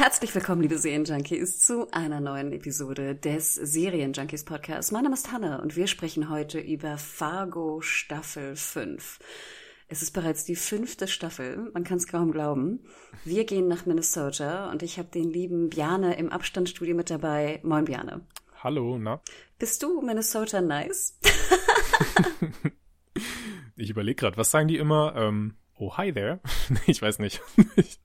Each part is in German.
Herzlich willkommen, liebe Serienjunkies, zu einer neuen Episode des Serienjunkies Podcasts. Mein Name ist Hanne und wir sprechen heute über Fargo Staffel 5. Es ist bereits die fünfte Staffel, man kann es kaum glauben. Wir gehen nach Minnesota und ich habe den lieben Bjane im Abstandsstudio mit dabei. Moin Bjane. Hallo, na? Bist du Minnesota nice? ich überlege gerade, was sagen die immer? Ähm, oh, hi there. ich weiß nicht.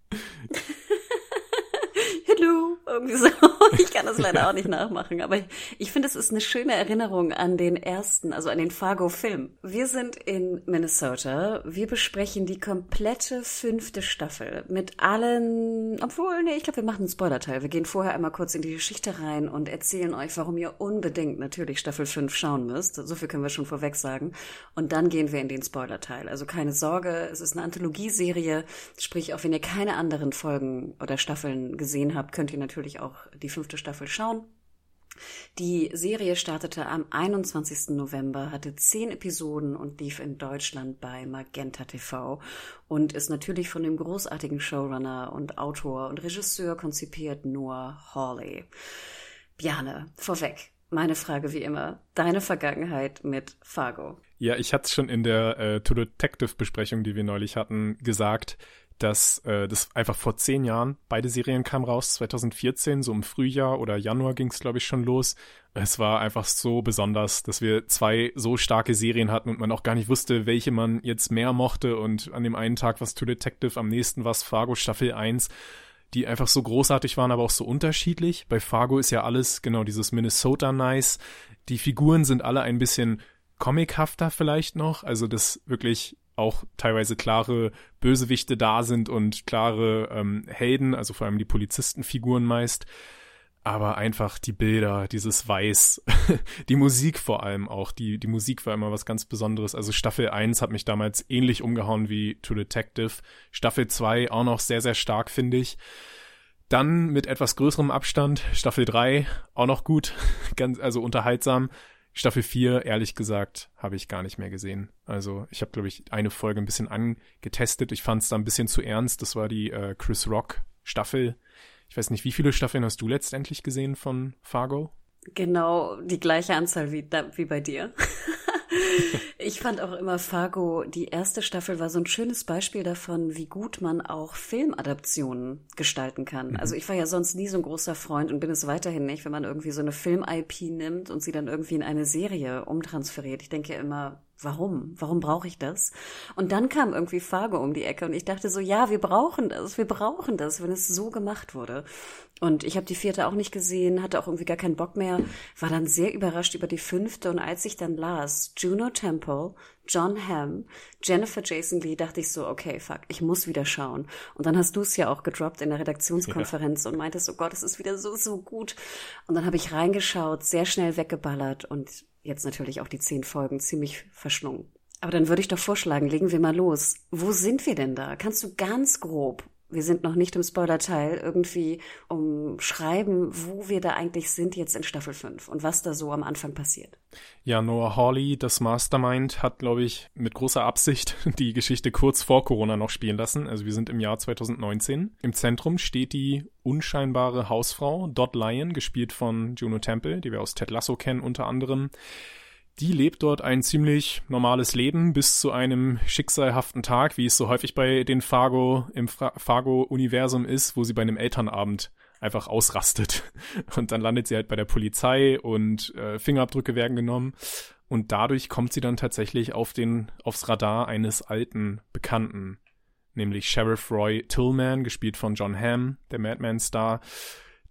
Irgendwie so. Ich kann das leider auch nicht nachmachen, aber ich, ich finde, es ist eine schöne Erinnerung an den ersten, also an den Fargo-Film. Wir sind in Minnesota. Wir besprechen die komplette fünfte Staffel mit allen, obwohl, nee, ich glaube, wir machen einen Spoiler-Teil. Wir gehen vorher einmal kurz in die Geschichte rein und erzählen euch, warum ihr unbedingt natürlich Staffel 5 schauen müsst. So viel können wir schon vorweg sagen. Und dann gehen wir in den Spoiler-Teil. Also keine Sorge, es ist eine Anthologieserie, sprich, auch wenn ihr keine anderen Folgen oder Staffeln gesehen habt, könnt ihr natürlich auch die fünfte Staffel schauen. Die Serie startete am 21. November, hatte zehn Episoden und lief in Deutschland bei Magenta TV und ist natürlich von dem großartigen Showrunner und Autor und Regisseur konzipiert Noah Hawley. Bjane, vorweg, meine Frage wie immer, deine Vergangenheit mit Fargo. Ja, ich hatte es schon in der äh, To Detective Besprechung, die wir neulich hatten, gesagt dass äh, das einfach vor zehn Jahren, beide Serien kamen raus, 2014, so im Frühjahr oder Januar ging es, glaube ich, schon los. Es war einfach so besonders, dass wir zwei so starke Serien hatten und man auch gar nicht wusste, welche man jetzt mehr mochte. Und an dem einen Tag war es True Detective, am nächsten war es Fargo Staffel 1 die einfach so großartig waren, aber auch so unterschiedlich. Bei Fargo ist ja alles genau dieses Minnesota Nice. Die Figuren sind alle ein bisschen comichafter vielleicht noch, also das wirklich auch teilweise klare Bösewichte da sind und klare ähm, Helden, also vor allem die Polizistenfiguren meist. Aber einfach die Bilder, dieses Weiß, die Musik vor allem auch, die, die Musik war immer was ganz Besonderes. Also Staffel 1 hat mich damals ähnlich umgehauen wie True Detective. Staffel 2 auch noch sehr, sehr stark, finde ich. Dann mit etwas größerem Abstand, Staffel 3 auch noch gut, ganz, also unterhaltsam. Staffel 4, ehrlich gesagt, habe ich gar nicht mehr gesehen. Also ich habe, glaube ich, eine Folge ein bisschen angetestet. Ich fand es da ein bisschen zu ernst. Das war die äh, Chris Rock Staffel. Ich weiß nicht, wie viele Staffeln hast du letztendlich gesehen von Fargo? Genau die gleiche Anzahl wie, da, wie bei dir. ich fand auch immer Fargo, die erste Staffel war so ein schönes Beispiel davon, wie gut man auch Filmadaptionen gestalten kann. Mhm. Also ich war ja sonst nie so ein großer Freund und bin es weiterhin nicht, wenn man irgendwie so eine Film-IP nimmt und sie dann irgendwie in eine Serie umtransferiert. Ich denke immer, warum? Warum brauche ich das? Und dann kam irgendwie Fargo um die Ecke und ich dachte so, ja, wir brauchen das, wir brauchen das, wenn es so gemacht wurde. Und ich habe die vierte auch nicht gesehen, hatte auch irgendwie gar keinen Bock mehr, war dann sehr überrascht über die fünfte und als ich dann las, Juno Temple, John Hamm, Jennifer Jason Lee, dachte ich so, okay, fuck, ich muss wieder schauen. Und dann hast du es ja auch gedroppt in der Redaktionskonferenz ja. und meintest, oh Gott, es ist wieder so, so gut. Und dann habe ich reingeschaut, sehr schnell weggeballert und jetzt natürlich auch die zehn Folgen ziemlich verschlungen. Aber dann würde ich doch vorschlagen, legen wir mal los. Wo sind wir denn da? Kannst du ganz grob, wir sind noch nicht im Spoiler-Teil, irgendwie umschreiben, wo wir da eigentlich sind jetzt in Staffel 5 und was da so am Anfang passiert? Ja, Noah Hawley, das Mastermind, hat, glaube ich, mit großer Absicht die Geschichte kurz vor Corona noch spielen lassen. Also wir sind im Jahr 2019. Im Zentrum steht die unscheinbare Hausfrau Dot Lyon, gespielt von Juno Temple, die wir aus Ted Lasso kennen unter anderem. Die lebt dort ein ziemlich normales Leben bis zu einem schicksalhaften Tag, wie es so häufig bei den Fargo im Fargo-Universum ist, wo sie bei einem Elternabend einfach ausrastet. Und dann landet sie halt bei der Polizei und äh, Fingerabdrücke werden genommen. Und dadurch kommt sie dann tatsächlich auf den, aufs Radar eines alten Bekannten, nämlich Sheriff Roy Tillman, gespielt von John Hamm, der Madman-Star,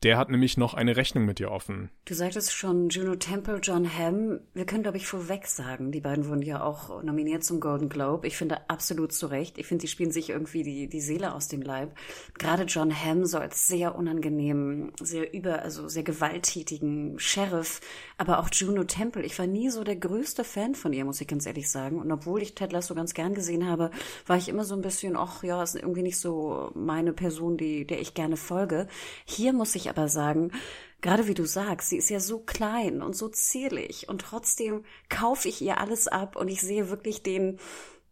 Der hat nämlich noch eine Rechnung mit ihr offen. Du sagtest schon Juno Temple, John Hamm. Wir können, glaube ich, vorweg sagen, die beiden wurden ja auch nominiert zum Golden Globe. Ich finde absolut zu Recht. Ich finde, die spielen sich irgendwie die, die Seele aus dem Leib. Gerade John Hamm so als sehr unangenehmen, sehr über, also sehr gewalttätigen Sheriff. Aber auch Juno Temple. Ich war nie so der größte Fan von ihr, muss ich ganz ehrlich sagen. Und obwohl ich Ted Lasso ganz gern gesehen habe, war ich immer so ein bisschen, ach ja, ist irgendwie nicht so meine Person, die, der ich gerne folge. Hier muss ich aber sagen, gerade wie du sagst, sie ist ja so klein und so zierlich und trotzdem kaufe ich ihr alles ab und ich sehe wirklich den,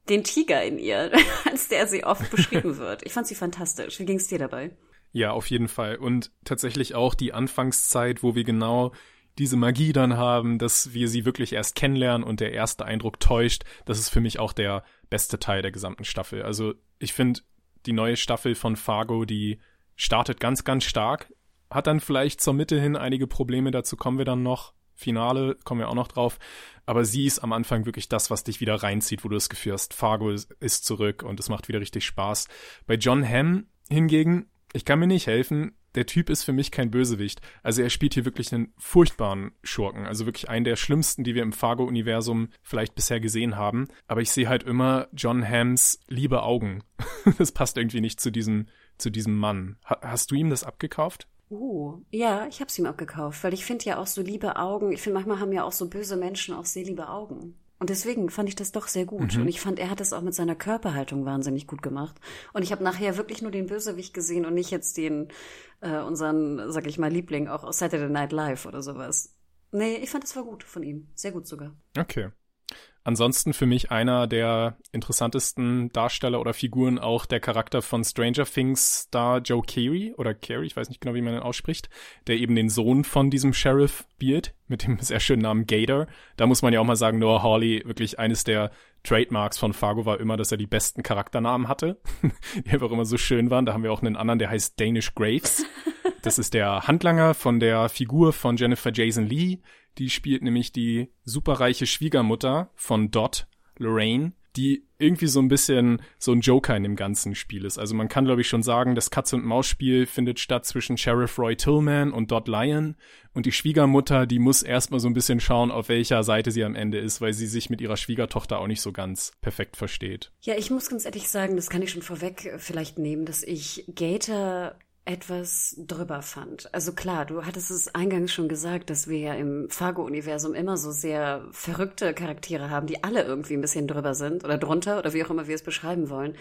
den Tiger in ihr, als der sie oft beschrieben wird. Ich fand sie fantastisch. Wie ging es dir dabei? Ja, auf jeden Fall. Und tatsächlich auch die Anfangszeit, wo wir genau diese Magie dann haben, dass wir sie wirklich erst kennenlernen und der erste Eindruck täuscht, das ist für mich auch der beste Teil der gesamten Staffel. Also ich finde die neue Staffel von Fargo, die startet ganz, ganz stark hat dann vielleicht zur Mitte hin einige Probleme, dazu kommen wir dann noch. Finale kommen wir auch noch drauf. Aber sie ist am Anfang wirklich das, was dich wieder reinzieht, wo du das Gefühl hast, Fargo ist zurück und es macht wieder richtig Spaß. Bei John Hamm hingegen, ich kann mir nicht helfen, der Typ ist für mich kein Bösewicht. Also er spielt hier wirklich einen furchtbaren Schurken. Also wirklich einen der schlimmsten, die wir im Fargo-Universum vielleicht bisher gesehen haben. Aber ich sehe halt immer John Hams liebe Augen. das passt irgendwie nicht zu diesem, zu diesem Mann. hast du ihm das abgekauft? Uh, ja, ich habe es ihm abgekauft, weil ich finde ja auch so liebe Augen, ich finde manchmal haben ja auch so böse Menschen auch sehr liebe Augen. Und deswegen fand ich das doch sehr gut. Mhm. Und ich fand, er hat es auch mit seiner Körperhaltung wahnsinnig gut gemacht. Und ich habe nachher wirklich nur den Bösewicht gesehen und nicht jetzt den, äh, unseren, sag ich mal, Liebling auch aus Saturday Night Live oder sowas. Nee, ich fand, es war gut von ihm. Sehr gut sogar. Okay. Ansonsten für mich einer der interessantesten Darsteller oder Figuren auch der Charakter von Stranger Things Star Joe Carey oder Carey, ich weiß nicht genau, wie man ihn ausspricht, der eben den Sohn von diesem Sheriff spielt, mit dem sehr schönen Namen Gator. Da muss man ja auch mal sagen, Noah Hawley, wirklich eines der Trademarks von Fargo war immer, dass er die besten Charakternamen hatte, die einfach immer so schön waren. Da haben wir auch einen anderen, der heißt Danish Graves. Das ist der Handlanger von der Figur von Jennifer Jason Lee, die spielt nämlich die superreiche Schwiegermutter von Dot, Lorraine, die irgendwie so ein bisschen so ein Joker in dem ganzen Spiel ist. Also man kann, glaube ich, schon sagen, das Katz-und-Maus-Spiel findet statt zwischen Sheriff Roy Tillman und Dot Lyon. Und die Schwiegermutter, die muss erstmal so ein bisschen schauen, auf welcher Seite sie am Ende ist, weil sie sich mit ihrer Schwiegertochter auch nicht so ganz perfekt versteht. Ja, ich muss ganz ehrlich sagen, das kann ich schon vorweg vielleicht nehmen, dass ich Gator etwas drüber fand. Also klar, du hattest es eingangs schon gesagt, dass wir ja im Fargo-Universum immer so sehr verrückte Charaktere haben, die alle irgendwie ein bisschen drüber sind oder drunter oder wie auch immer wir es beschreiben wollen.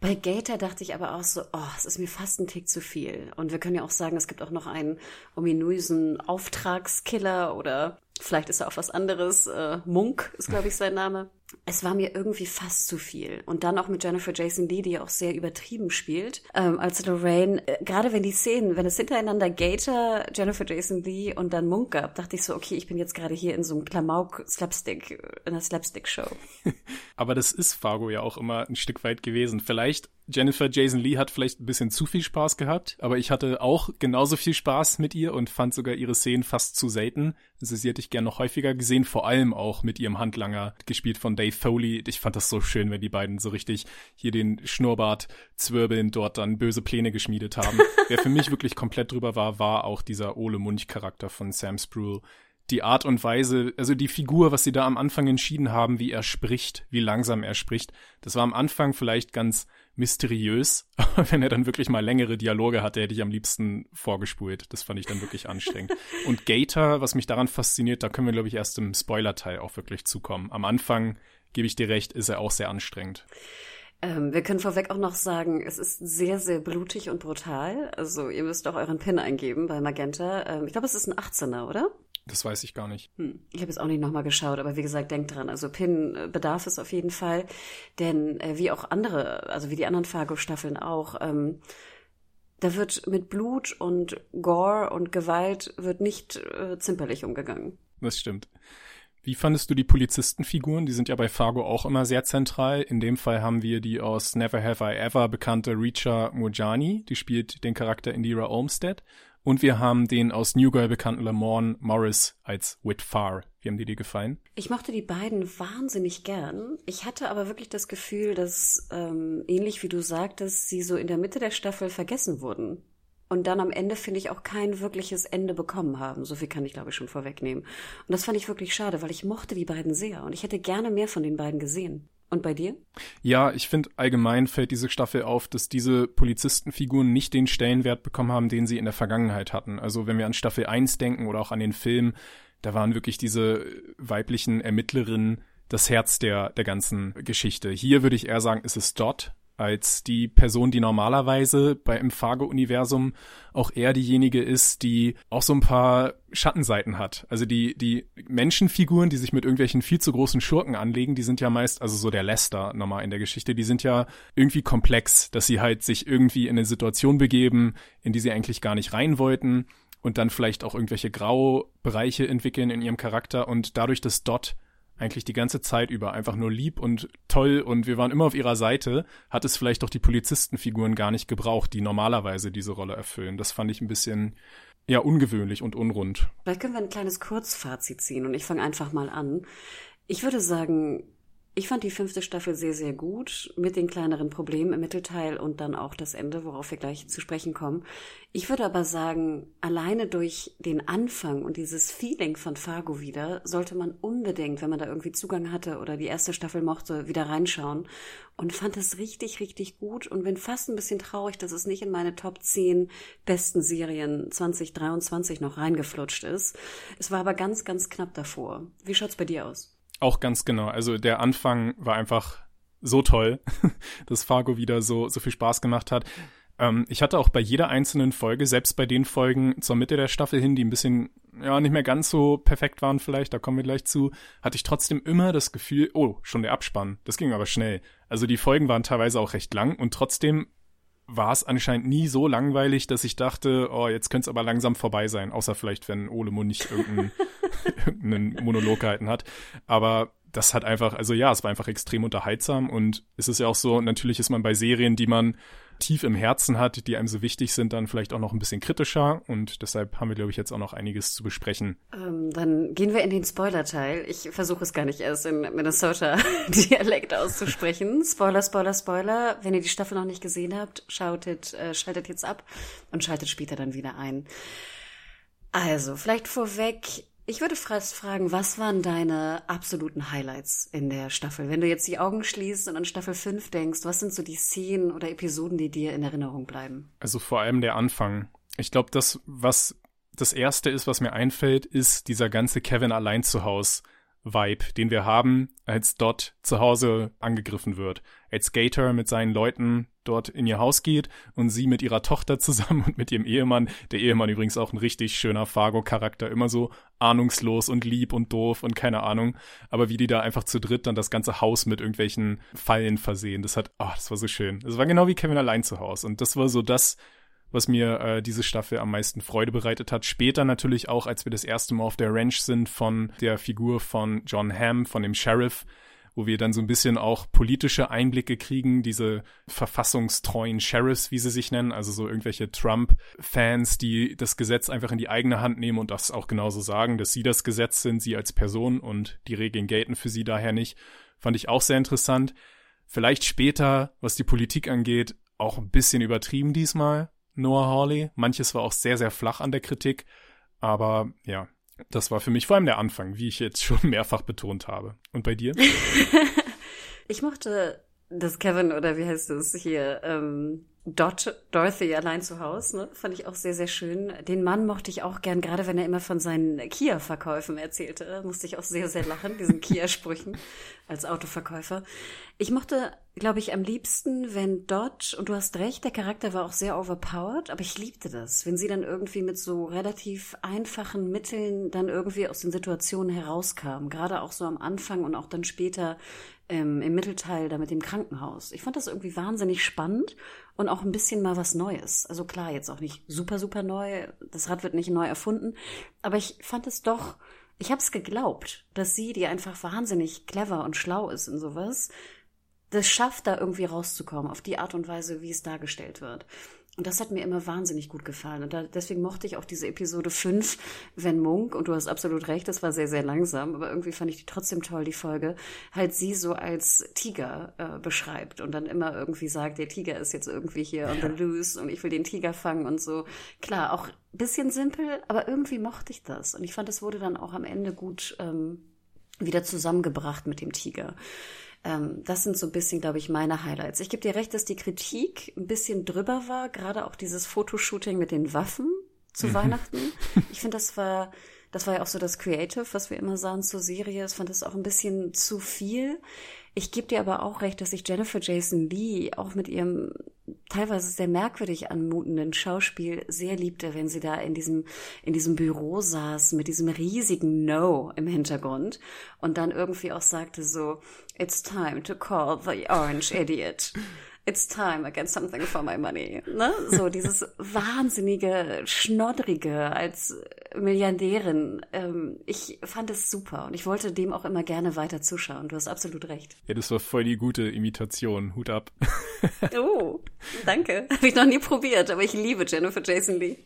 Bei Gator dachte ich aber auch so, oh, es ist mir fast ein Tick zu viel. Und wir können ja auch sagen, es gibt auch noch einen ominösen Auftragskiller oder vielleicht ist er auch was anderes. Äh, Munk ist, glaube ich, sein Name es war mir irgendwie fast zu viel. Und dann auch mit Jennifer Jason Lee, die ja auch sehr übertrieben spielt, ähm, als Lorraine, äh, gerade wenn die Szenen, wenn es hintereinander Gator, Jennifer Jason Lee und dann Munk gab, dachte ich so, okay, ich bin jetzt gerade hier in so einem Klamauk-Slapstick, in einer Slapstick-Show. Aber das ist Fargo ja auch immer ein Stück weit gewesen. Vielleicht Jennifer Jason Lee hat vielleicht ein bisschen zu viel Spaß gehabt, aber ich hatte auch genauso viel Spaß mit ihr und fand sogar ihre Szenen fast zu selten. Also sie hätte ich gern noch häufiger gesehen, vor allem auch mit ihrem Handlanger, gespielt von Dave Foley. Ich fand das so schön, wenn die beiden so richtig hier den Schnurrbart zwirbeln, dort dann böse Pläne geschmiedet haben. Wer für mich wirklich komplett drüber war, war auch dieser Ole Munch-Charakter von Sam Spruill die Art und Weise, also die Figur, was sie da am Anfang entschieden haben, wie er spricht, wie langsam er spricht, das war am Anfang vielleicht ganz mysteriös, aber wenn er dann wirklich mal längere Dialoge hatte, hätte ich am liebsten vorgespult. Das fand ich dann wirklich anstrengend. Und Gator, was mich daran fasziniert, da können wir, glaube ich, erst im Spoiler-Teil auch wirklich zukommen. Am Anfang, gebe ich dir recht, ist er auch sehr anstrengend. Ähm, wir können vorweg auch noch sagen, es ist sehr, sehr blutig und brutal. Also ihr müsst auch euren PIN eingeben bei Magenta. Ähm, ich glaube, es ist ein 18er, oder? Das weiß ich gar nicht. Hm. Ich habe es auch nicht nochmal geschaut, aber wie gesagt, denkt dran. Also Pin äh, bedarf es auf jeden Fall. Denn äh, wie auch andere, also wie die anderen Fargo-Staffeln auch, ähm, da wird mit Blut und Gore und Gewalt wird nicht äh, zimperlich umgegangen. Das stimmt. Wie fandest du die Polizistenfiguren? Die sind ja bei Fargo auch immer sehr zentral. In dem Fall haben wir die aus Never Have I Ever bekannte Richa Mujani. Die spielt den Charakter Indira Olmstead. Und wir haben den aus New Girl bekannten Lamorne Morris als Whit Farr. Wie haben dir die gefallen? Ich mochte die beiden wahnsinnig gern. Ich hatte aber wirklich das Gefühl, dass ähm, ähnlich wie du sagtest, sie so in der Mitte der Staffel vergessen wurden. und dann am Ende, finde ich, auch kein wirkliches Ende bekommen haben. So viel kann ich, glaube ich, schon vorwegnehmen. Und das fand ich wirklich schade, weil ich mochte die beiden sehr und ich hätte gerne mehr von den beiden gesehen. Und bei dir? Ja, ich finde allgemein fällt diese Staffel auf, dass diese Polizistenfiguren nicht den Stellenwert bekommen haben, den sie in der Vergangenheit hatten. Also wenn wir an Staffel 1 denken oder auch an den Film, da waren wirklich diese weiblichen Ermittlerinnen das Herz der, der ganzen Geschichte. Hier würde ich eher sagen, ist es Dot, als die Person, die normalerweise bei im Fargo-Universum auch eher diejenige ist, die auch so ein paar Schattenseiten hat. Also die, die Menschenfiguren, die sich mit irgendwelchen viel zu großen Schurken anlegen, die sind ja meist, also so der Lester nochmal in der Geschichte, die sind ja irgendwie komplex, dass sie halt sich irgendwie in eine Situation begeben, in die sie eigentlich gar nicht rein wollten und dann vielleicht auch irgendwelche Graubereiche entwickeln in ihrem Charakter und dadurch, dass Dot eigentlich die ganze Zeit über einfach nur lieb und toll und wir waren immer auf ihrer Seite, hat es vielleicht auch die Polizistenfiguren gar nicht gebraucht, die normalerweise diese Rolle erfüllen. Das fand ich ein bisschen ja ungewöhnlich und unrund. Vielleicht können wir ein kleines Kurzfazit ziehen und ich fange einfach mal an. Ich würde sagen, ich fand die fünfte Staffel sehr, sehr gut, mit den kleineren Problemen im Mittelteil und dann auch das Ende, worauf wir gleich zu sprechen kommen. Ich würde aber sagen, alleine durch den Anfang und dieses Feeling von Fargo wieder, sollte man unbedingt, wenn man da irgendwie Zugang hatte oder die erste Staffel mochte, wieder reinschauen und fand es richtig, richtig gut und bin fast ein bisschen traurig, dass es nicht in meine Top 10 besten Serien 2023 noch reingeflutscht ist. Es war aber ganz, ganz knapp davor. Wie schaut's bei dir aus? Auch ganz genau. Also der Anfang war einfach so toll, dass Fargo wieder so, so viel Spaß gemacht hat. Ähm, ich hatte auch bei jeder einzelnen Folge, selbst bei den Folgen zur Mitte der Staffel hin, die ein bisschen, ja, nicht mehr ganz so perfekt waren vielleicht, da kommen wir gleich zu, hatte ich trotzdem immer das Gefühl, oh, schon der Abspann. Das ging aber schnell. Also die Folgen waren teilweise auch recht lang und trotzdem war es anscheinend nie so langweilig, dass ich dachte, oh, jetzt könnte es aber langsam vorbei sein, außer vielleicht, wenn Ole Mo nicht irgendeinen, irgendeinen Monolog gehalten hat. Aber das hat einfach, also ja, es war einfach extrem unterhaltsam und es ist ja auch so, natürlich ist man bei Serien, die man tief im Herzen hat, die einem so wichtig sind, dann vielleicht auch noch ein bisschen kritischer. Und deshalb haben wir, glaube ich, jetzt auch noch einiges zu besprechen. Ähm, dann gehen wir in den Spoiler-Teil. Ich versuche es gar nicht erst in Minnesota-Dialekt auszusprechen. Spoiler, Spoiler, Spoiler. Wenn ihr die Staffel noch nicht gesehen habt, schautet, äh, schaltet jetzt ab und schaltet später dann wieder ein. Also, vielleicht vorweg, ich würde fast fragen, was waren deine absoluten Highlights in der Staffel? Wenn du jetzt die Augen schließt und an Staffel 5 denkst, was sind so die Szenen oder Episoden, die dir in Erinnerung bleiben? Also vor allem der Anfang. Ich glaube, das, was das erste ist, was mir einfällt, ist dieser ganze Kevin allein zu Haus Vibe, den wir haben, als Dot zu Hause angegriffen wird. Als Gator mit seinen Leuten dort in ihr Haus geht und sie mit ihrer Tochter zusammen und mit ihrem Ehemann, der Ehemann übrigens auch ein richtig schöner Fargo-Charakter, immer so ahnungslos und lieb und doof und keine Ahnung, aber wie die da einfach zu dritt dann das ganze Haus mit irgendwelchen Fallen versehen, das hat, ah, oh, das war so schön. Das war genau wie Kevin allein zu Hause und das war so das, was mir äh, diese Staffel am meisten Freude bereitet hat. Später natürlich auch, als wir das erste Mal auf der Ranch sind von der Figur von John Hamm, von dem Sheriff, wo wir dann so ein bisschen auch politische Einblicke kriegen, diese verfassungstreuen Sheriffs, wie sie sich nennen, also so irgendwelche Trump-Fans, die das Gesetz einfach in die eigene Hand nehmen und das auch genauso sagen, dass sie das Gesetz sind, sie als Person und die Regeln gelten für sie daher nicht. Fand ich auch sehr interessant. Vielleicht später, was die Politik angeht, auch ein bisschen übertrieben diesmal, Noah Hawley. Manches war auch sehr, sehr flach an der Kritik. Aber ja, das war für mich vor allem der Anfang, wie ich jetzt schon mehrfach betont habe. Und bei dir? ich mochte das Kevin oder wie heißt es hier, ähm, Dot, Dorothy allein zu Hause, ne? fand ich auch sehr, sehr schön. Den Mann mochte ich auch gern, gerade wenn er immer von seinen Kia-Verkäufen erzählte. Da musste ich auch sehr, sehr lachen, diesen Kia-Sprüchen als Autoverkäufer. Ich mochte, glaube ich, am liebsten, wenn Dot, und du hast recht, der Charakter war auch sehr overpowered, aber ich liebte das, wenn sie dann irgendwie mit so relativ einfachen Mitteln dann irgendwie aus den Situationen herauskam. Gerade auch so am Anfang und auch dann später ähm, im Mittelteil da mit dem Krankenhaus. Ich fand das irgendwie wahnsinnig spannend und auch ein bisschen mal was Neues. Also klar, jetzt auch nicht super, super neu. Das Rad wird nicht neu erfunden. Aber ich fand es doch, ich habe es geglaubt, dass sie, die einfach wahnsinnig clever und schlau ist in sowas, das schafft, da irgendwie rauszukommen, auf die Art und Weise, wie es dargestellt wird. Und das hat mir immer wahnsinnig gut gefallen. Und da, deswegen mochte ich auch diese Episode 5, wenn Munk, und du hast absolut recht, das war sehr, sehr langsam, aber irgendwie fand ich die trotzdem toll, die Folge, halt sie so als Tiger äh, beschreibt und dann immer irgendwie sagt, der Tiger ist jetzt irgendwie hier on the loose und ich will den Tiger fangen und so. Klar, auch bisschen simpel, aber irgendwie mochte ich das. Und ich fand, es wurde dann auch am Ende gut ähm, wieder zusammengebracht mit dem Tiger. Ähm, das sind so ein bisschen, glaube ich, meine Highlights. Ich gebe dir recht, dass die Kritik ein bisschen drüber war, gerade auch dieses Fotoshooting mit den Waffen zu mhm. Weihnachten. Ich finde, das war, das war ja auch so das Creative, was wir immer sahen zur Serie. Ich fand das auch ein bisschen zu viel. Ich gebe dir aber auch recht, dass ich Jennifer Jason Lee auch mit ihrem teilweise sehr merkwürdig anmutenden Schauspiel sehr liebte, wenn sie da in diesem, in diesem Büro saß mit diesem riesigen No im Hintergrund und dann irgendwie auch sagte so, it's time to call the orange idiot it's time I get something for my money. Ne? So dieses wahnsinnige, schnoddrige als Milliardärin. Ähm, ich fand es super und ich wollte dem auch immer gerne weiter zuschauen. Du hast absolut recht. Ja, das war voll die gute Imitation. Hut ab. oh, danke. Habe ich noch nie probiert, aber ich liebe Jennifer Jason Lee.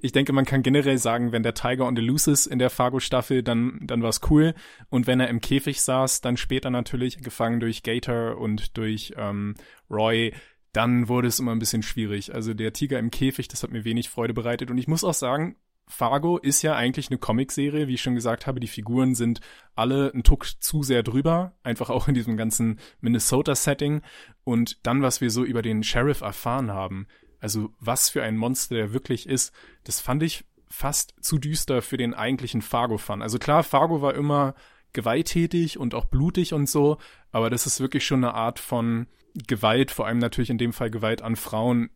Ich denke, man kann generell sagen, wenn der Tiger on the Loose ist in der Fargo-Staffel, dann, dann war es cool. Und wenn er im Käfig saß, dann später natürlich gefangen durch Gator und durch ähm, Roy, dann wurde es immer ein bisschen schwierig. Also der Tiger im Käfig, das hat mir wenig Freude bereitet. Und ich muss auch sagen, Fargo ist ja eigentlich eine Comicserie, wie ich schon gesagt habe. Die Figuren sind alle ein Tuck zu sehr drüber, einfach auch in diesem ganzen Minnesota-Setting. Und dann, was wir so über den Sheriff erfahren haben, also was für ein Monster der wirklich ist, das fand ich fast zu düster für den eigentlichen Fargo-Fan. Also klar, Fargo war immer gewalttätig und auch blutig und so, aber das ist wirklich schon eine Art von Gewalt, vor allem natürlich in dem Fall Gewalt an Frauen,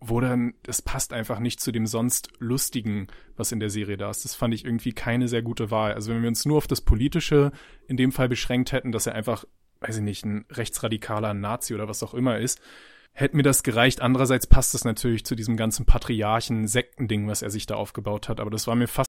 wo dann, das passt einfach nicht zu dem sonst Lustigen, was in der Serie da ist. Das fand ich irgendwie keine sehr gute Wahl. Also wenn wir uns nur auf das Politische in dem Fall beschränkt hätten, dass er einfach, weiß ich nicht, ein rechtsradikaler Nazi oder was auch immer ist, hätte mir das gereicht. Andererseits passt es natürlich zu diesem ganzen Patriarchen-Sektending, was er sich da aufgebaut hat. Aber das war mir fast.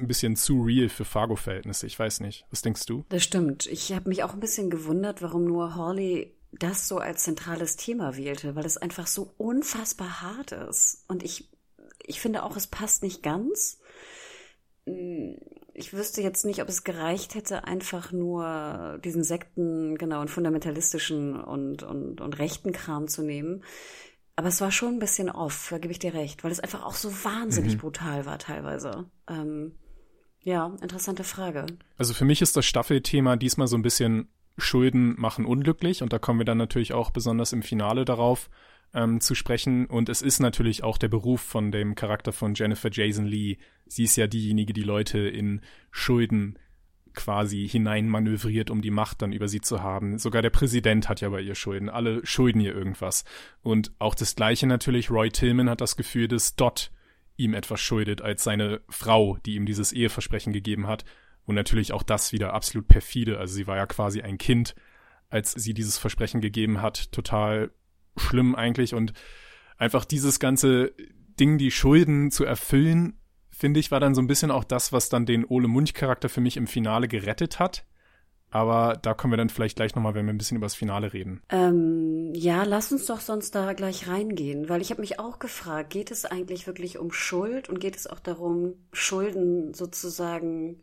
Ein bisschen zu real für Fargo-Verhältnisse. Ich weiß nicht. Was denkst du? Das stimmt. Ich habe mich auch ein bisschen gewundert, warum nur Hawley das so als zentrales Thema wählte, weil es einfach so unfassbar hart ist. Und ich, ich finde auch, es passt nicht ganz. Ich wüsste jetzt nicht, ob es gereicht hätte, einfach nur diesen Sekten, genau, und fundamentalistischen und, und, und rechten Kram zu nehmen. Aber es war schon ein bisschen off, da gebe ich dir recht, weil es einfach auch so wahnsinnig mhm. brutal war teilweise. Ähm, ja, interessante Frage. Also für mich ist das Staffelthema diesmal so ein bisschen Schulden machen unglücklich und da kommen wir dann natürlich auch besonders im Finale darauf ähm, zu sprechen. Und es ist natürlich auch der Beruf von dem Charakter von Jennifer Jason Lee. Sie ist ja diejenige, die Leute in Schulden quasi hineinmanövriert, um die Macht dann über sie zu haben. Sogar der Präsident hat ja bei ihr Schulden. Alle schulden ihr irgendwas. Und auch das Gleiche natürlich. Roy Tillman hat das Gefühl, dass Dot ihm etwas schuldet als seine Frau, die ihm dieses Eheversprechen gegeben hat. Und natürlich auch das wieder absolut perfide. Also sie war ja quasi ein Kind, als sie dieses Versprechen gegeben hat. Total schlimm eigentlich. Und einfach dieses ganze Ding, die Schulden zu erfüllen, finde ich, war dann so ein bisschen auch das, was dann den Ole Munch-Charakter für mich im Finale gerettet hat. Aber da kommen wir dann vielleicht gleich nochmal, wenn wir ein bisschen über das Finale reden. Ähm, ja, lass uns doch sonst da gleich reingehen, weil ich habe mich auch gefragt, geht es eigentlich wirklich um Schuld und geht es auch darum, Schulden sozusagen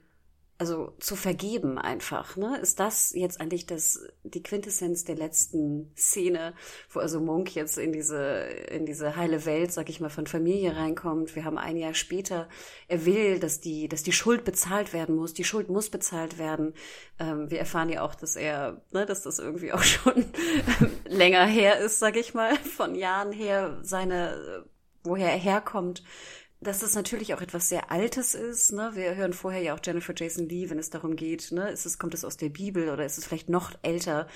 also zu vergeben einfach, ne? Ist das jetzt eigentlich das, die Quintessenz der letzten Szene, wo also Monk jetzt in diese, in diese heile Welt, sag ich mal, von Familie reinkommt. Wir haben ein Jahr später, er will, dass die, dass die Schuld bezahlt werden muss. Die Schuld muss bezahlt werden. Ähm, wir erfahren ja auch, dass er, ne, dass das irgendwie auch schon länger her ist, sag ich mal, von Jahren her, seine, woher er herkommt dass das natürlich auch etwas sehr Altes ist. Ne? Wir hören vorher ja auch Jennifer Jason Lee, wenn es darum geht, ne? ist es, kommt es aus der Bibel oder ist es vielleicht noch älter,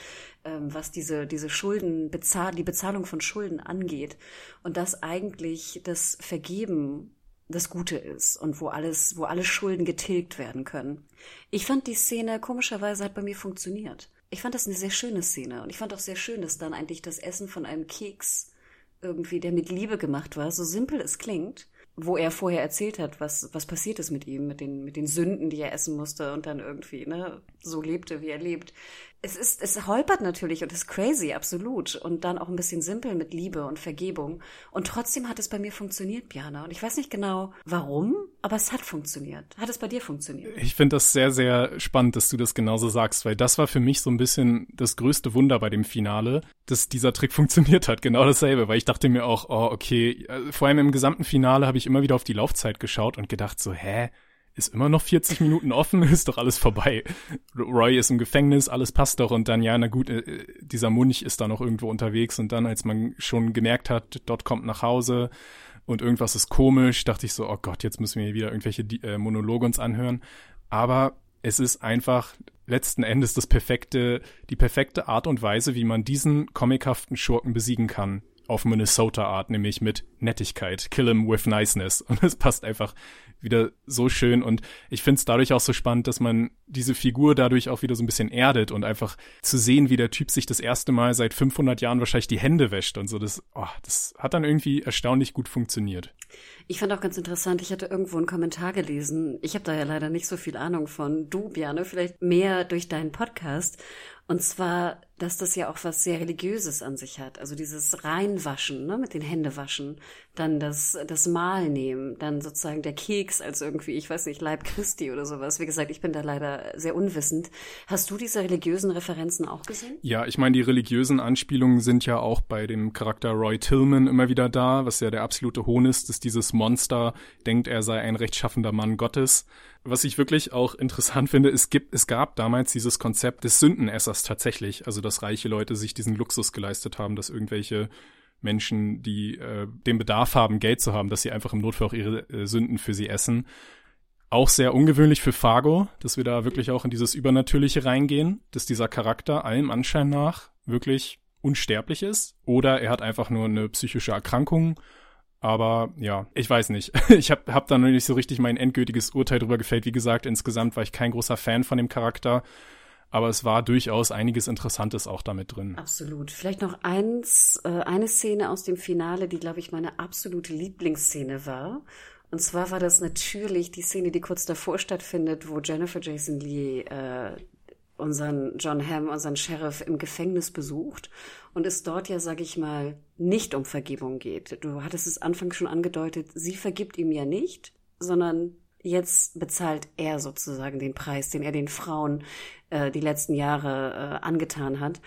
ähm, was diese, diese Schulden, bezahl die Bezahlung von Schulden angeht. Und dass eigentlich das Vergeben das Gute ist und wo alles, wo alle Schulden getilgt werden können. Ich fand die Szene komischerweise hat bei mir funktioniert. Ich fand das eine sehr schöne Szene und ich fand auch sehr schön, dass dann eigentlich das Essen von einem Keks irgendwie, der mit Liebe gemacht war, so simpel es klingt, wo er vorher erzählt hat, was, was passiert ist mit ihm, mit den, mit den Sünden, die er essen musste und dann irgendwie, ne, so lebte, wie er lebt es ist, es holpert natürlich und ist crazy, absolut. Und dann auch ein bisschen simpel mit Liebe und Vergebung. Und trotzdem hat es bei mir funktioniert, Piana. Und ich weiß nicht genau warum, aber es hat funktioniert. Hat es bei dir funktioniert? Ich finde das sehr, sehr spannend, dass du das genauso sagst, weil das war für mich so ein bisschen das größte Wunder bei dem Finale, dass dieser Trick funktioniert hat. Genau dasselbe, weil ich dachte mir auch, oh, okay, äh, vor allem im gesamten Finale habe ich immer wieder auf die Laufzeit geschaut und gedacht so, hä? Ist immer noch 40 Minuten offen, ist doch alles vorbei. Roy ist im Gefängnis, alles passt doch und dann, ja, na gut, äh, dieser Munch ist da noch irgendwo unterwegs und dann, als man schon gemerkt hat, dort kommt nach Hause und irgendwas ist komisch, dachte ich so, oh Gott, jetzt müssen wir wieder irgendwelche äh, Monologe uns anhören. Aber es ist einfach letzten Endes das perfekte, die perfekte Art und Weise, wie man diesen comichaften Schurken besiegen kann auf Minnesota Art, nämlich mit Nettigkeit. Kill him with niceness. Und es passt einfach wieder so schön und ich finde es dadurch auch so spannend, dass man diese Figur dadurch auch wieder so ein bisschen erdet und einfach zu sehen, wie der Typ sich das erste Mal seit 500 Jahren wahrscheinlich die Hände wäscht und so, das, oh, das hat dann irgendwie erstaunlich gut funktioniert. Ich fand auch ganz interessant, ich hatte irgendwo einen Kommentar gelesen, ich habe da ja leider nicht so viel Ahnung von, du, Björne, vielleicht mehr durch deinen Podcast und zwar, dass das ja auch was sehr Religiöses an sich hat. Also dieses Reinwaschen, ne, mit den Händewaschen, dann das, das Mahl nehmen, dann sozusagen der Keks als irgendwie, ich weiß nicht, Leib Christi oder sowas. Wie gesagt, ich bin da leider sehr unwissend. Hast du diese religiösen Referenzen auch gesehen? Ja, ich meine, die religiösen Anspielungen sind ja auch bei dem Charakter Roy Tillman immer wieder da, was ja der absolute Hohn ist, dass dieses Monster denkt, er sei ein rechtschaffender Mann Gottes. Was ich wirklich auch interessant finde, es gibt, es gab damals dieses Konzept des Sündenessers tatsächlich, also dass reiche Leute sich diesen Luxus geleistet haben, dass irgendwelche Menschen, die äh, den Bedarf haben, Geld zu haben, dass sie einfach im Notfall auch ihre äh, Sünden für sie essen. Auch sehr ungewöhnlich für Fargo, dass wir da wirklich auch in dieses Übernatürliche reingehen, dass dieser Charakter allem Anschein nach wirklich unsterblich ist oder er hat einfach nur eine psychische Erkrankung aber ja, ich weiß nicht. Ich habe hab da noch nicht so richtig mein endgültiges Urteil drüber gefällt. Wie gesagt, insgesamt war ich kein großer Fan von dem Charakter. Aber es war durchaus einiges Interessantes auch damit drin. Absolut. Vielleicht noch eins, äh, eine Szene aus dem Finale, die, glaube ich, meine absolute Lieblingsszene war. Und zwar war das natürlich die Szene, die kurz davor stattfindet, wo Jennifer Jason Lee äh, unseren John Hamm, unseren Sheriff im Gefängnis besucht und es dort ja, sag ich mal, nicht um Vergebung geht. Du hattest es anfangs schon angedeutet, sie vergibt ihm ja nicht, sondern jetzt bezahlt er sozusagen den Preis, den er den Frauen äh, die letzten Jahre äh, angetan hat.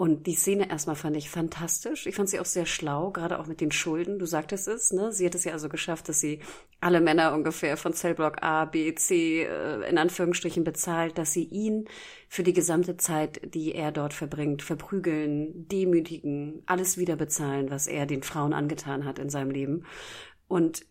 Und die Szene erstmal fand ich fantastisch. Ich fand sie auch sehr schlau, gerade auch mit den Schulden. Du sagtest es, ne? Sie hat es ja also geschafft, dass sie alle Männer ungefähr von Zellblock A, B, C äh, in Anführungsstrichen bezahlt, dass sie ihn für die gesamte Zeit, die er dort verbringt, verprügeln, demütigen, alles wieder bezahlen, was er den Frauen angetan hat in seinem Leben. Und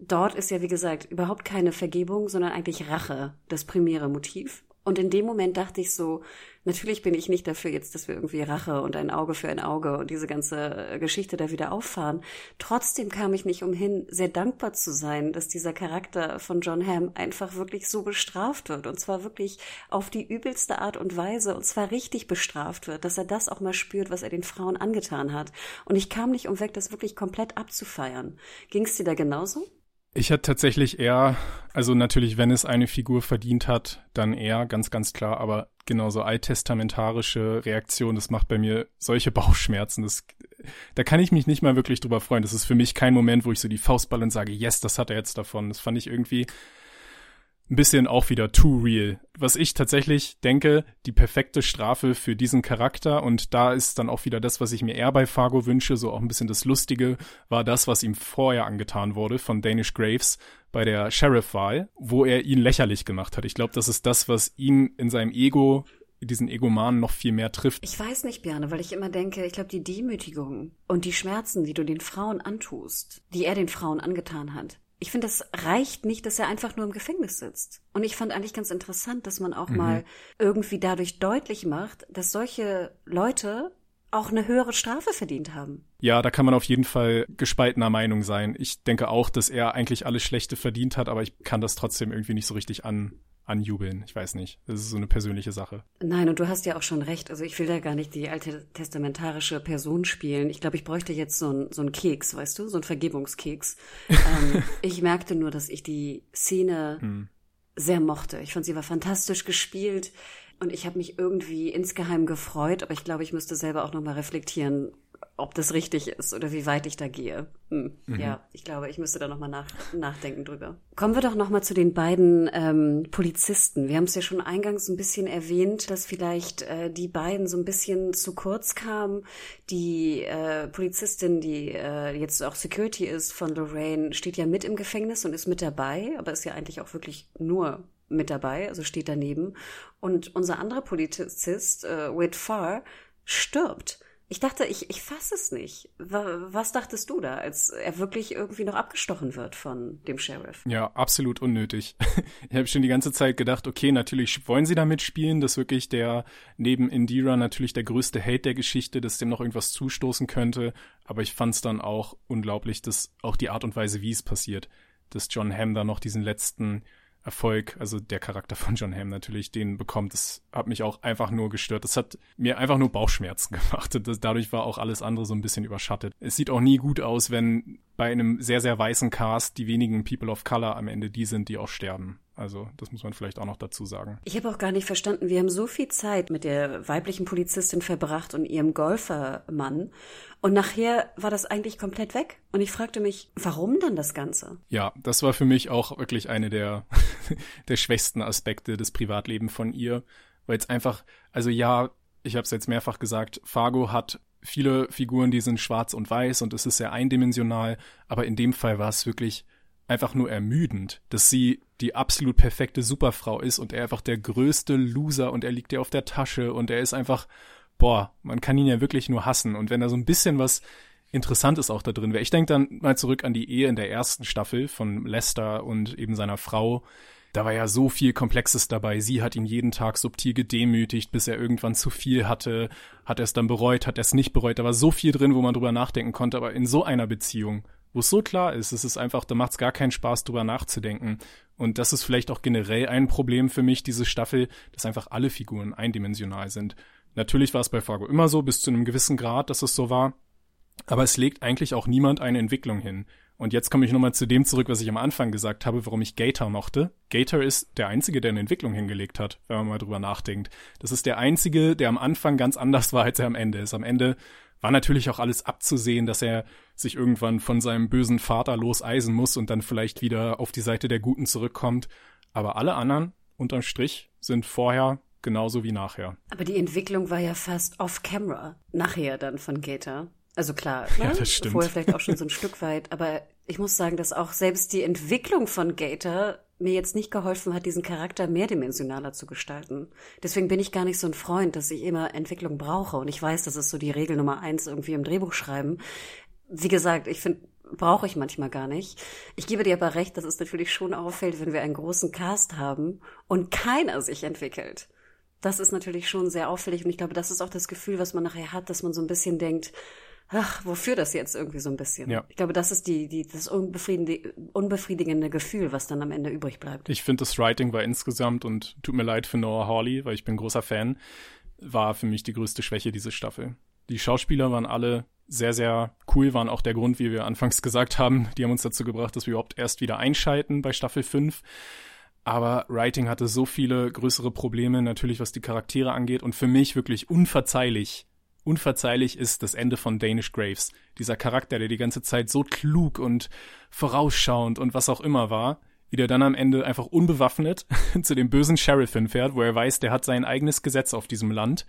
dort ist ja, wie gesagt, überhaupt keine Vergebung, sondern eigentlich Rache das primäre Motiv. Und in dem Moment dachte ich so, natürlich bin ich nicht dafür jetzt, dass wir irgendwie Rache und ein Auge für ein Auge und diese ganze äh, Geschichte da wieder auffahren. Trotzdem kam ich nicht umhin, sehr dankbar zu sein, dass dieser Charakter von John Hamm einfach wirklich so bestraft wird. Und zwar wirklich auf die übelste Art und Weise. Und zwar richtig bestraft wird, dass er das auch mal spürt, was er den Frauen angetan hat. Und ich kam nicht umweg, das wirklich komplett abzufeiern. Ging es dir da genauso? Ich hatte tatsächlich eher, also natürlich, wenn es eine Figur verdient hat, dann eher, ganz, ganz klar, aber genauso alttestamentarische Reaktion, das macht bei mir solche Bauchschmerzen. Das, da kann ich mich nicht mal wirklich drüber freuen. Das ist für mich kein Moment, wo ich so die Faustball und sage, yes, das hat er jetzt davon. Das fand ich irgendwie ein bisschen auch wieder too real. Was ich tatsächlich denke, die perfekte Strafe für diesen Charakter und da ist dann auch wieder das, was ich mir eher bei Fargo wünsche, so auch ein bisschen das Lustige, war das, was ihm vorher angetan wurde von Danish Graves bei der Sheriff-Wahl, wo er ihn lächerlich gemacht hat. Ich glaube, das ist das, was ihn in seinem Ego diesen Egomanen noch viel mehr trifft. Ich weiß nicht, Björn, weil ich immer denke, ich glaube, die Demütigung und die Schmerzen, die du den Frauen antust, die er den Frauen angetan hat, ich finde, das reicht nicht, dass er einfach nur im Gefängnis sitzt. Und ich fand eigentlich ganz interessant, dass man auch mhm. mal irgendwie dadurch deutlich macht, dass solche Leute auch eine höhere Strafe verdient haben. Ja, da kann man auf jeden Fall gespaltener Meinung sein. Ich denke auch, dass er eigentlich alles Schlechte verdient hat, aber ich kann das trotzdem irgendwie nicht so richtig an, anjubeln. Ich weiß nicht. Das ist so eine persönliche Sache. Nein, und du hast ja auch schon recht. Also ich will da gar nicht die alte testamentarische Person spielen. Ich glaube, ich bräuchte jetzt so einen so Keks, weißt du? So einen Vergebungskeks. ähm, ich merkte nur, dass ich die Szene hm. sehr mochte. Ich fand, sie war fantastisch gespielt. Und ich habe mich irgendwie insgeheim gefreut, aber ich glaube, ich müsste selber auch nochmal reflektieren, ob das richtig ist oder wie weit ich da gehe. Hm. Mhm. Ja, ich glaube, ich müsste da nochmal nach, nachdenken drüber. Kommen wir doch nochmal zu den beiden ähm, Polizisten. Wir haben es ja schon eingangs ein bisschen erwähnt, dass vielleicht äh, die beiden so ein bisschen zu kurz kamen. Die äh, Polizistin, die äh, jetzt auch Security ist von Lorraine, steht ja mit im Gefängnis und ist mit dabei, aber ist ja eigentlich auch wirklich nur mit dabei, also steht daneben. Und unser anderer Polizist, äh, Wade Farr, stirbt. Ich dachte, ich, ich fasse es nicht. Was dachtest du da, als er wirklich irgendwie noch abgestochen wird von dem Sheriff? Ja, absolut unnötig. Ich habe schon die ganze Zeit gedacht, okay, natürlich wollen sie damit spielen, dass wirklich der neben Indira natürlich der größte Hate der Geschichte, dass dem noch irgendwas zustoßen könnte. Aber ich fand es dann auch unglaublich, dass auch die Art und Weise, wie es passiert, dass John Hamm da noch diesen letzten Erfolg, also der Charakter von John Hamm natürlich, den bekommt. Das hat mich auch einfach nur gestört. Das hat mir einfach nur Bauchschmerzen gemacht. Das, dadurch war auch alles andere so ein bisschen überschattet. Es sieht auch nie gut aus, wenn bei einem sehr, sehr weißen Cast die wenigen People of Color am Ende die sind, die auch sterben. Also das muss man vielleicht auch noch dazu sagen. Ich habe auch gar nicht verstanden, wir haben so viel Zeit mit der weiblichen Polizistin verbracht und ihrem Golfermann und nachher war das eigentlich komplett weg. Und ich fragte mich, warum dann das Ganze? Ja, das war für mich auch wirklich eine der, der schwächsten Aspekte des Privatlebens von ihr, weil es einfach, also ja, ich habe es jetzt mehrfach gesagt, Fargo hat viele Figuren, die sind schwarz und weiß und es ist sehr eindimensional, aber in dem Fall war es wirklich einfach nur ermüdend, dass sie die absolut perfekte Superfrau ist und er einfach der größte Loser und er liegt ihr auf der Tasche und er ist einfach, boah, man kann ihn ja wirklich nur hassen. Und wenn da so ein bisschen was Interessantes auch da drin wäre. Ich denke dann mal zurück an die Ehe in der ersten Staffel von Lester und eben seiner Frau. Da war ja so viel Komplexes dabei. Sie hat ihn jeden Tag subtil gedemütigt, bis er irgendwann zu viel hatte. Hat er es dann bereut, hat er es nicht bereut. Da war so viel drin, wo man drüber nachdenken konnte. Aber in so einer Beziehung wo es so klar ist, es ist einfach, da macht es gar keinen Spaß, drüber nachzudenken. Und das ist vielleicht auch generell ein Problem für mich, diese Staffel, dass einfach alle Figuren eindimensional sind. Natürlich war es bei Fargo immer so, bis zu einem gewissen Grad, dass es so war. Aber es legt eigentlich auch niemand eine Entwicklung hin. Und jetzt komme ich nochmal zu dem zurück, was ich am Anfang gesagt habe, warum ich Gator mochte. Gator ist der Einzige, der eine Entwicklung hingelegt hat, wenn man mal drüber nachdenkt. Das ist der Einzige, der am Anfang ganz anders war, als er am Ende ist. Am Ende war natürlich auch alles abzusehen, dass er sich irgendwann von seinem bösen Vater loseisen muss und dann vielleicht wieder auf die Seite der Guten zurückkommt. Aber alle anderen, unterm Strich, sind vorher genauso wie nachher. Aber die Entwicklung war ja fast off-camera, nachher dann von Gator. Also klar, ne? ja, das stimmt. vorher vielleicht auch schon so ein Stück weit, aber ich muss sagen, dass auch selbst die Entwicklung von Gator mir jetzt nicht geholfen hat, diesen Charakter mehrdimensionaler zu gestalten. Deswegen bin ich gar nicht so ein Freund, dass ich immer Entwicklung brauche. Und ich weiß, das ist so die Regel Nummer eins irgendwie im Drehbuch schreiben. Wie gesagt, ich finde, brauche ich manchmal gar nicht. Ich gebe dir aber recht, dass es natürlich schon auffällt, wenn wir einen großen Cast haben und keiner sich entwickelt. Das ist natürlich schon sehr auffällig und ich glaube, das ist auch das Gefühl, was man nachher hat, dass man so ein bisschen denkt, ach, wofür das jetzt irgendwie so ein bisschen? Ja. Ich glaube, das ist die, die, das unbefriedigende, unbefriedigende Gefühl, was dann am Ende übrig bleibt. Ich finde, das Writing war insgesamt und tut mir leid für Noah Hawley, weil ich bin großer Fan, war für mich die größte Schwäche diese Staffel. Die Schauspieler waren alle sehr, sehr cool, waren auch der Grund, wie wir anfangs gesagt haben. Die haben uns dazu gebracht, dass wir überhaupt erst wieder einschalten bei Staffel 5. Aber Writing hatte so viele größere Probleme, natürlich was die Charaktere angeht und für mich wirklich unverzeihlich unverzeihlich ist das Ende von Danish Graves. Dieser Charakter, der die ganze Zeit so klug und vorausschauend und was auch immer war, wie der dann am Ende einfach unbewaffnet zu dem bösen Sheriff hinfährt, wo er weiß, der hat sein eigenes Gesetz auf diesem Land,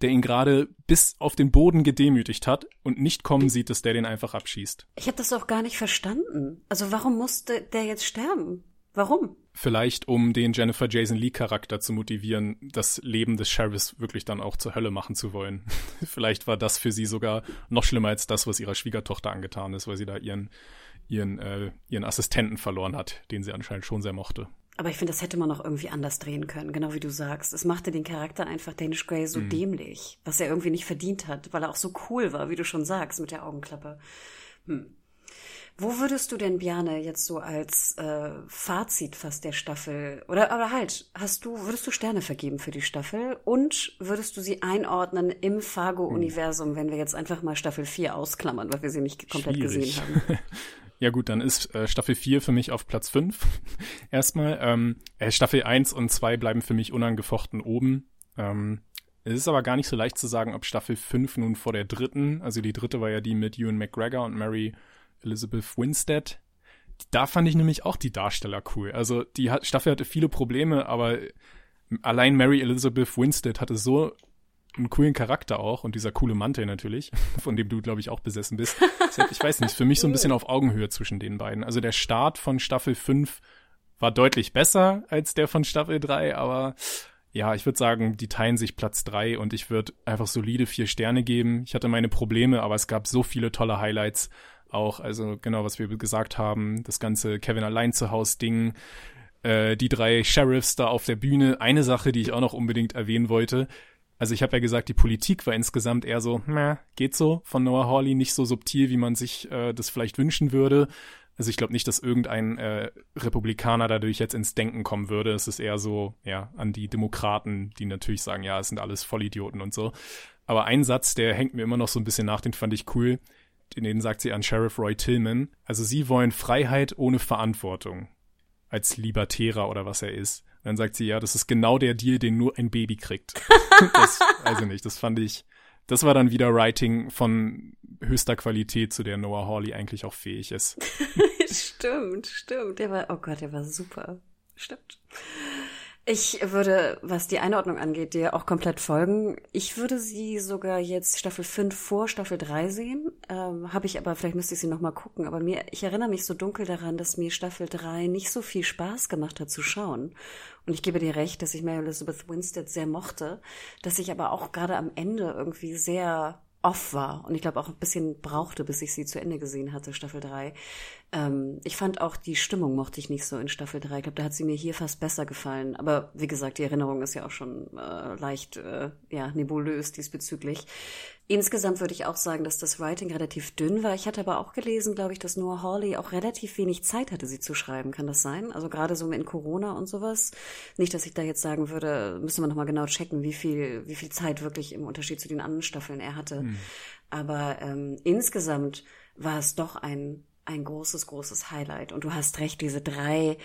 der ihn gerade bis auf den Boden gedemütigt hat und nicht kommen sieht, dass der den einfach abschießt. Ich habe das auch gar nicht verstanden. Also warum musste der jetzt sterben? Warum? Vielleicht, um den Jennifer Jason Lee Charakter zu motivieren, das Leben des Sheriffs wirklich dann auch zur Hölle machen zu wollen. Vielleicht war das für sie sogar noch schlimmer als das, was ihrer Schwiegertochter angetan ist, weil sie da ihren, ihren, äh, ihren Assistenten verloren hat, den sie anscheinend schon sehr mochte. Aber ich finde, das hätte man noch irgendwie anders drehen können, genau wie du sagst. Es machte den Charakter einfach Danish Grey so mhm. dämlich, was er irgendwie nicht verdient hat, weil er auch so cool war, wie du schon sagst, mit der Augenklappe. Hm. Wo würdest du denn, Bjane, jetzt so als äh, Fazit fast der Staffel, oder aber halt, hast du, würdest du Sterne vergeben für die Staffel und würdest du sie einordnen im Fargo-Universum, wenn wir jetzt einfach mal Staffel 4 ausklammern, weil wir sie nicht komplett Schwierig. gesehen haben? Ja gut, dann ist äh, Staffel 4 für mich auf Platz 5. Erstmal. Ähm, äh, Staffel 1 und 2 bleiben für mich unangefochten oben. Ähm, es ist aber gar nicht so leicht zu sagen, ob Staffel 5 nun vor der dritten, also die dritte war ja die mit Ewan McGregor und Mary Elizabeth Winstead. Da fand ich nämlich auch die Darsteller cool. Also die Staffel hatte viele Probleme, aber allein Mary Elizabeth Winstead hatte so einen coolen Charakter auch und dieser coole Mantel natürlich, von dem du, glaube ich, auch besessen bist. ich weiß nicht, für mich so ein bisschen auf Augenhöhe zwischen den beiden. Also der Start von Staffel 5 war deutlich besser als der von Staffel 3, aber ja, ich würde sagen, die teilen sich Platz 3 und ich würde einfach solide vier Sterne geben. Ich hatte meine Probleme, aber es gab so viele tolle Highlights auch. Also genau, was wir gesagt haben, das ganze Kevin allein zu Haus Ding, äh, die drei Sheriffs da auf der Bühne. Eine Sache, die ich auch noch unbedingt erwähnen wollte, also ich habe ja gesagt, die Politik war insgesamt eher so, meh, geht so von Noah Hawley, nicht so subtil, wie man sich äh, das vielleicht wünschen würde. Also ich glaube nicht, dass irgendein äh, Republikaner dadurch jetzt ins Denken kommen würde. Es ist eher so, ja, an die Demokraten, die natürlich sagen, ja, es sind alles Vollidioten und so. Aber ein Satz, der hängt mir immer noch so ein bisschen nach, den fand ich cool. Den sagt sie an Sheriff Roy Tillman. Also sie wollen Freiheit ohne Verantwortung. Als Libertärer oder was er ist dann sagt sie, ja, das ist genau der Deal, den nur ein Baby kriegt. das, also nicht, das fand ich, das war dann wieder Writing von höchster Qualität, zu der Noah Hawley eigentlich auch fähig ist. stimmt, stimmt. Der war, oh Gott, der war super. Stimmt. Ich würde, was die Einordnung angeht, dir auch komplett folgen. Ich würde sie sogar jetzt Staffel 5 vor Staffel 3 sehen. Ähm, Habe ich aber, vielleicht müsste ich sie nochmal gucken. Aber mir, ich erinnere mich so dunkel daran, dass mir Staffel 3 nicht so viel Spaß gemacht hat zu schauen. Und ich gebe dir recht, dass ich Mary Elizabeth Winstead sehr mochte, dass ich aber auch gerade am Ende irgendwie sehr off war und ich glaube auch ein bisschen brauchte, bis ich sie zu Ende gesehen hatte, Staffel 3. Ähm, ich fand auch die Stimmung mochte ich nicht so in Staffel 3. Ich glaube, da hat sie mir hier fast besser gefallen. Aber wie gesagt, die Erinnerung ist ja auch schon äh, leicht äh, ja, nebulös diesbezüglich. Insgesamt würde ich auch sagen, dass das Writing relativ dünn war. Ich hatte aber auch gelesen, glaube ich, dass Noah Hawley auch relativ wenig Zeit hatte, sie zu schreiben. Kann das sein? Also gerade so in Corona und sowas. Nicht, dass ich da jetzt sagen würde, müsste man nochmal genau checken, wie viel, wie viel Zeit wirklich im Unterschied zu den anderen Staffeln er hatte. Hm. Aber ähm, insgesamt war es doch ein ein großes, großes Highlight. Und du hast recht, diese drei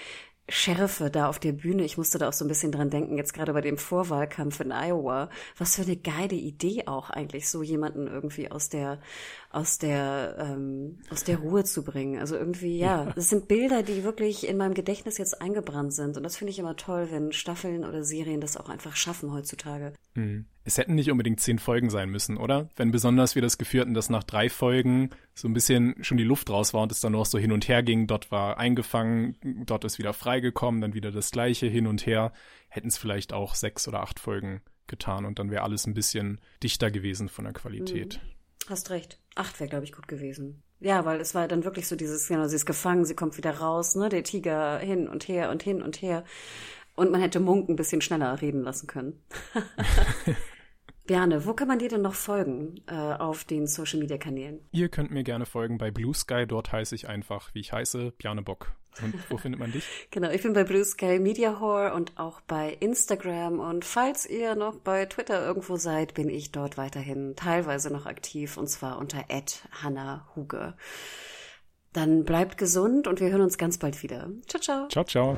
Schärfe da auf der Bühne. Ich musste da auch so ein bisschen dran denken, jetzt gerade bei dem Vorwahlkampf in Iowa. Was für eine geile Idee auch eigentlich, so jemanden irgendwie aus der, aus der, ähm, aus der Ruhe zu bringen. Also irgendwie, ja, das sind Bilder, die wirklich in meinem Gedächtnis jetzt eingebrannt sind. Und das finde ich immer toll, wenn Staffeln oder Serien das auch einfach schaffen heutzutage. Mhm. Es hätten nicht unbedingt zehn Folgen sein müssen, oder? Wenn besonders wir das Gefühl hatten, dass nach drei Folgen so ein bisschen schon die Luft raus war und es dann noch so hin und her ging. Dort war eingefangen, dort ist wieder freigekommen, dann wieder das gleiche hin und her. Hätten es vielleicht auch sechs oder acht Folgen getan und dann wäre alles ein bisschen dichter gewesen von der Qualität. Mhm. Hast recht. Acht wäre, glaube ich, gut gewesen. Ja, weil es war dann wirklich so dieses, genau, sie ist gefangen, sie kommt wieder raus, ne, der Tiger hin und her und hin und her. Und man hätte Munk ein bisschen schneller reden lassen können. Berne, wo kann man dir denn noch folgen äh, auf den Social Media Kanälen? Ihr könnt mir gerne folgen bei Blue Sky. Dort heiße ich einfach, wie ich heiße, Bjarne Bock. Und wo findet man dich? genau, ich bin bei Blue Sky Media Horror und auch bei Instagram. Und falls ihr noch bei Twitter irgendwo seid, bin ich dort weiterhin teilweise noch aktiv und zwar unter Hannah Huge. Dann bleibt gesund und wir hören uns ganz bald wieder. Ciao, ciao. Ciao, ciao.